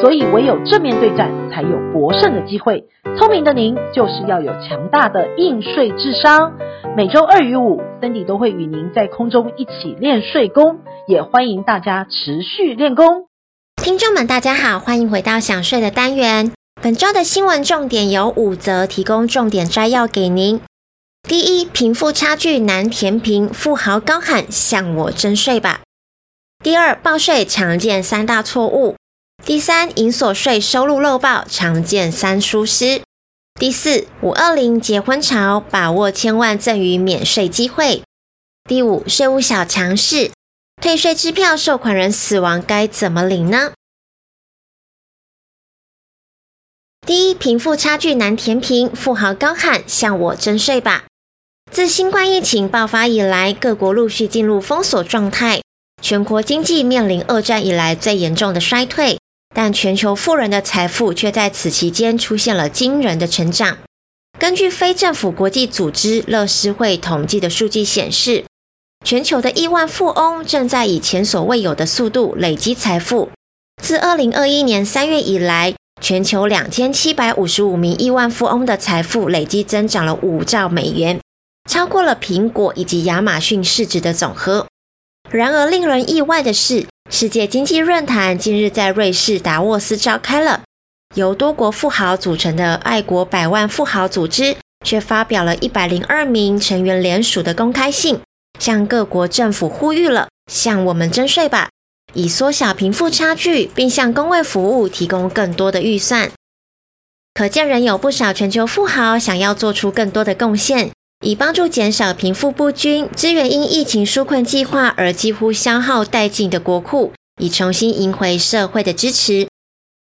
所以唯有正面对战，才有博胜的机会。聪明的您，就是要有强大的应税智商。每周二与五，Cindy 都会与您在空中一起练税功，也欢迎大家持续练功。听众们，大家好，欢迎回到想睡的单元。本周的新闻重点有五则，提供重点摘要给您。第一，贫富差距难填平，富豪高喊向我征税吧。第二，报税常见三大错误。第三，银锁税收入漏报，常见三疏失。第四，五二零结婚潮，把握千万赠与免税机会。第五，税务小常识，退税支票受款人死亡该怎么领呢？第一，贫富差距难填平，富豪高喊向我征税吧。自新冠疫情爆发以来，各国陆续进入封锁状态，全国经济面临二战以来最严重的衰退。但全球富人的财富却在此期间出现了惊人的成长。根据非政府国际组织乐施会统计的数据显示，全球的亿万富翁正在以前所未有的速度累积财富。自二零二一年三月以来，全球两千七百五十五名亿万富翁的财富累计增长了五兆美元，超过了苹果以及亚马逊市值的总和。然而，令人意外的是，世界经济论坛近日在瑞士达沃斯召开了，由多国富豪组成的爱国百万富豪组织，却发表了一百零二名成员联署的公开信，向各国政府呼吁了：向我们征税吧，以缩小贫富差距，并向公卫服务提供更多的预算。可见，仍有不少全球富豪想要做出更多的贡献。以帮助减少贫富不均，支援因疫情纾困计划而几乎消耗殆尽的国库，以重新赢回社会的支持。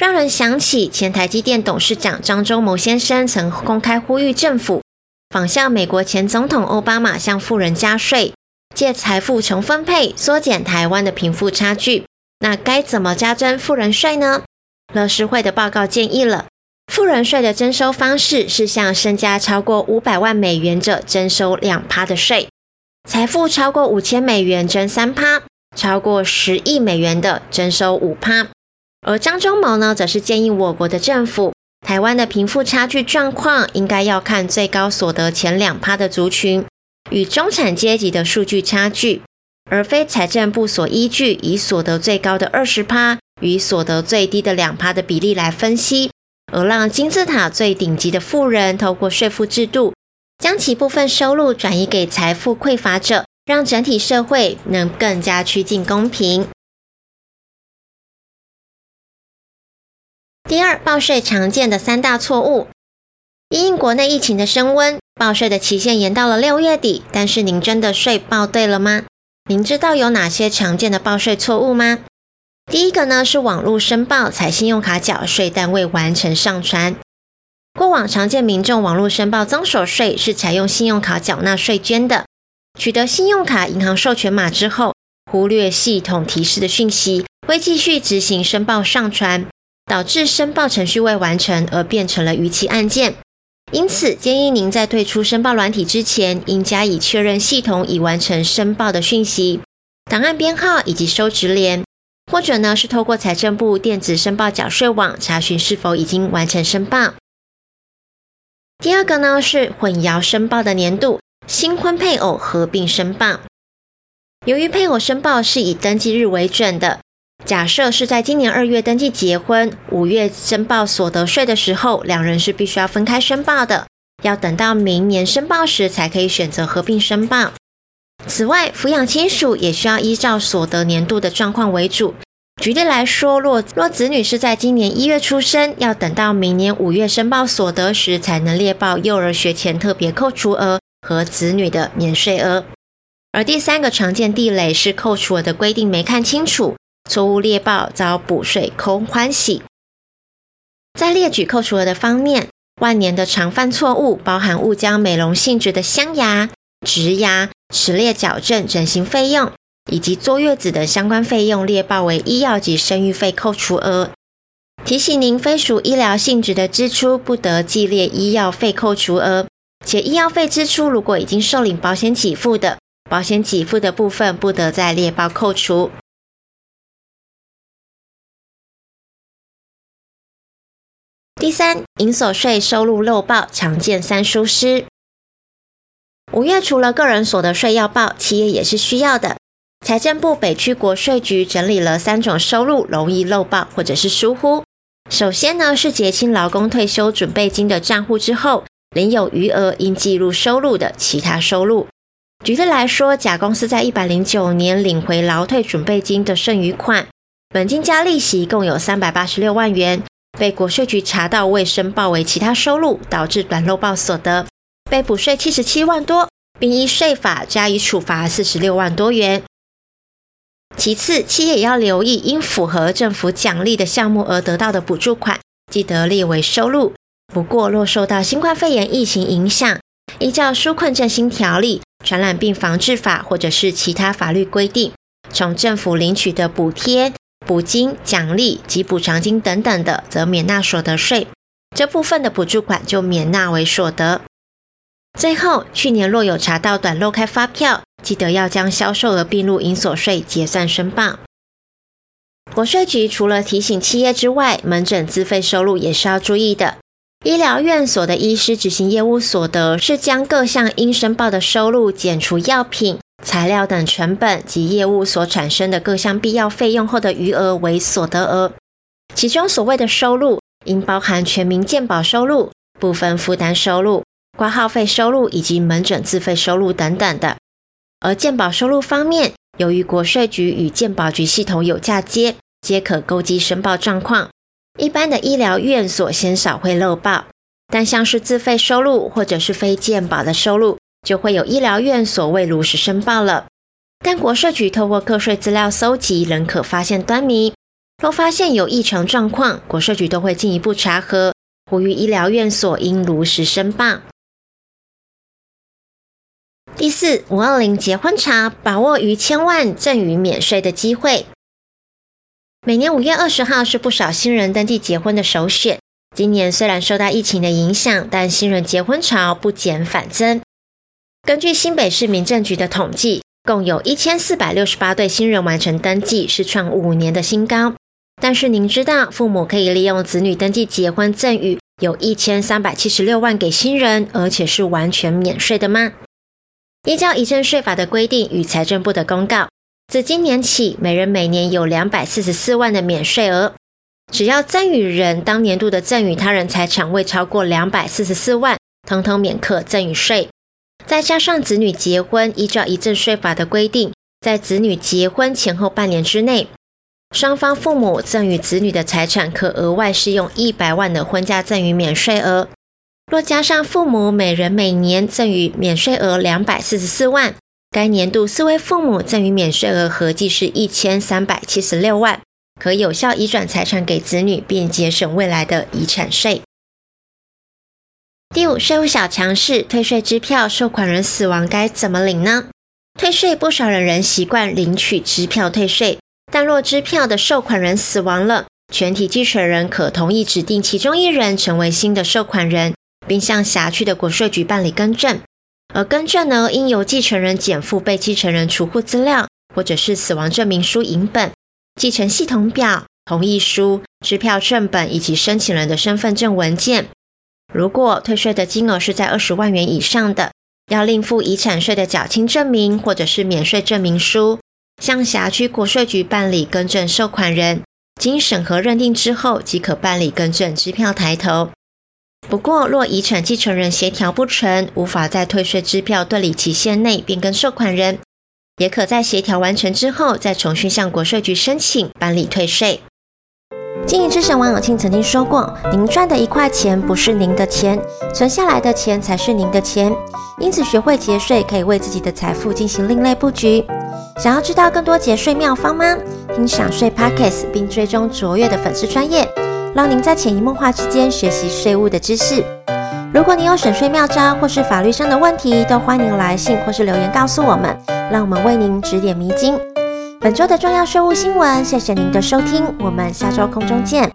让人想起前台积电董事长张忠谋先生曾公开呼吁政府仿效美国前总统奥巴马向富人加税，借财富重分配缩减台湾的贫富差距。那该怎么加征富人税呢？乐施会的报告建议了。富人税的征收方式是向身家超过五百万美元者征收两趴的税，财富超过五千美元征三趴，超过十亿美元的征收五趴。而张忠谋呢，则是建议我国的政府，台湾的贫富差距状况应该要看最高所得前两趴的族群与中产阶级的数据差距，而非财政部所依据以所得最高的二十趴与所得最低的两趴的比例来分析。而让金字塔最顶级的富人透过税负制度，将其部分收入转移给财富匮乏者，让整体社会能更加趋近公平。第二，报税常见的三大错误：因应国内疫情的升温，报税的期限延到了六月底。但是您真的税报对了吗？您知道有哪些常见的报税错误吗？第一个呢是网络申报采信用卡缴税，但未完成上传。过往常见民众网络申报增所税是采用信用卡缴纳税捐的，取得信用卡银行授权码之后，忽略系统提示的讯息，未继续执行申报上传，导致申报程序未完成而变成了逾期案件。因此，建议您在退出申报软体之前，应加以确认系统已完成申报的讯息、档案编号以及收执联。或者呢，是透过财政部电子申报缴税网查询是否已经完成申报。第二个呢，是混淆申报的年度，新婚配偶合并申报。由于配偶申报是以登记日为准的，假设是在今年二月登记结婚，五月申报所得税的时候，两人是必须要分开申报的，要等到明年申报时才可以选择合并申报。此外，抚养亲属也需要依照所得年度的状况为主。举例来说，若若子女是在今年一月出生，要等到明年五月申报所得时，才能列报幼儿学前特别扣除额和子女的免税额。而第三个常见地雷是扣除额的规定没看清楚，错误列报遭补税空欢喜。在列举扣除额的方面，万年的常犯错误包含误将美容性质的镶牙、植牙。齿列矫正、整形费用以及坐月子的相关费用列报为医药及生育费扣除额。提醒您，非属医疗性质的支出不得计列医药费扣除额，且医药费支出如果已经受领保险给付的，保险给付的部分不得再列报扣除。第三，营所税收入漏报常见三疏失。五月除了个人所得税要报，企业也是需要的。财政部北区国税局整理了三种收入容易漏报或者是疏忽。首先呢，是结清劳工退休准备金的账户之后，领有余额应计入收入的其他收入。举例来说，甲公司在一百零九年领回劳退准备金的剩余款，本金加利息共有三百八十六万元，被国税局查到未申报为其他收入，导致短漏报所得，被补税七十七万多，并依税法加以处罚四十六万多元。其次，企业也要留意，因符合政府奖励的项目而得到的补助款，记得列为收入。不过，若受到新冠肺炎疫情影响，依照纾困振兴条例、传染病防治法或者是其他法律规定，从政府领取的补贴、补金、奖励及补偿金等等的，则免纳所得税。这部分的补助款就免纳为所得。最后，去年若有查到短漏开发票，记得要将销售额并入营所税结算申报。国税局除了提醒企业之外，门诊自费收入也是要注意的。医疗院所的医师执行业务所得是将各项应申报的收入减除药品、材料等成本及业务所产生的各项必要费用后的余额为所得额。其中所谓的收入，应包含全民健保收入、部分负担收入、挂号费收入以及门诊自费收入等等的。而健保收入方面，由于国税局与健保局系统有嫁接，皆可勾稽申报状况。一般的医疗院所鲜少会漏报，但像是自费收入或者是非健保的收入，就会有医疗院所未如实申报了。但国税局透过个税资料搜集，仍可发现端倪。若发现有异常状况，国税局都会进一步查核，呼吁医疗院所应如实申报。第四，五二零结婚潮，把握逾千万赠与免税的机会。每年五月二十号是不少新人登记结婚的首选。今年虽然受到疫情的影响，但新人结婚潮不减反增。根据新北市民政局的统计，共有一千四百六十八对新人完成登记，是创五年的新高。但是您知道，父母可以利用子女登记结婚赠与有一千三百七十六万给新人，而且是完全免税的吗？依照遗赠税法的规定与财政部的公告，自今年起，每人每年有两百四十四万的免税额。只要赠与人当年度的赠与他人财产未超过两百四十四万，统统免课赠与税。再加上子女结婚，依照遗赠税法的规定，在子女结婚前后半年之内，双方父母赠与子女的财产可额外适用一百万的婚嫁赠与免税额。若加上父母每人每年赠与免税额两百四十四万，该年度四位父母赠与免税额合计是一千三百七十六万，可有效移转财产给子女，并节省未来的遗产税。第五，税务小常识：退税支票受款人死亡该怎么领呢？退税不少人仍习惯领取支票退税，但若支票的受款人死亡了，全体继承人可同意指定其中一人成为新的受款人。并向辖区的国税局办理更正，而更正呢，应由继承人减负被继承人储户资料，或者是死亡证明书影本、继承系统表、同意书、支票正本以及申请人的身份证文件。如果退税的金额是在二十万元以上的，要另附遗产税的缴清证明或者是免税证明书，向辖区国税局办理更正受款人，经审核认定之后，即可办理更正支票抬头。不过，若遗产继承人协调不成，无法在退税支票对理期限内变更受款人，也可在协调完成之后，再重新向国税局申请办理退税。经营之神王永庆曾经说过：“您赚的一块钱不是您的钱，存下来的钱才是您的钱。因此，学会节税可以为自己的财富进行另类布局。想要知道更多节税妙方吗？听享税 Podcast 并追踪卓越的粉丝专业。”让您在潜移默化之间学习税务的知识。如果你有省税妙招或是法律上的问题，都欢迎来信或是留言告诉我们，让我们为您指点迷津。本周的重要税务新闻，谢谢您的收听，我们下周空中见。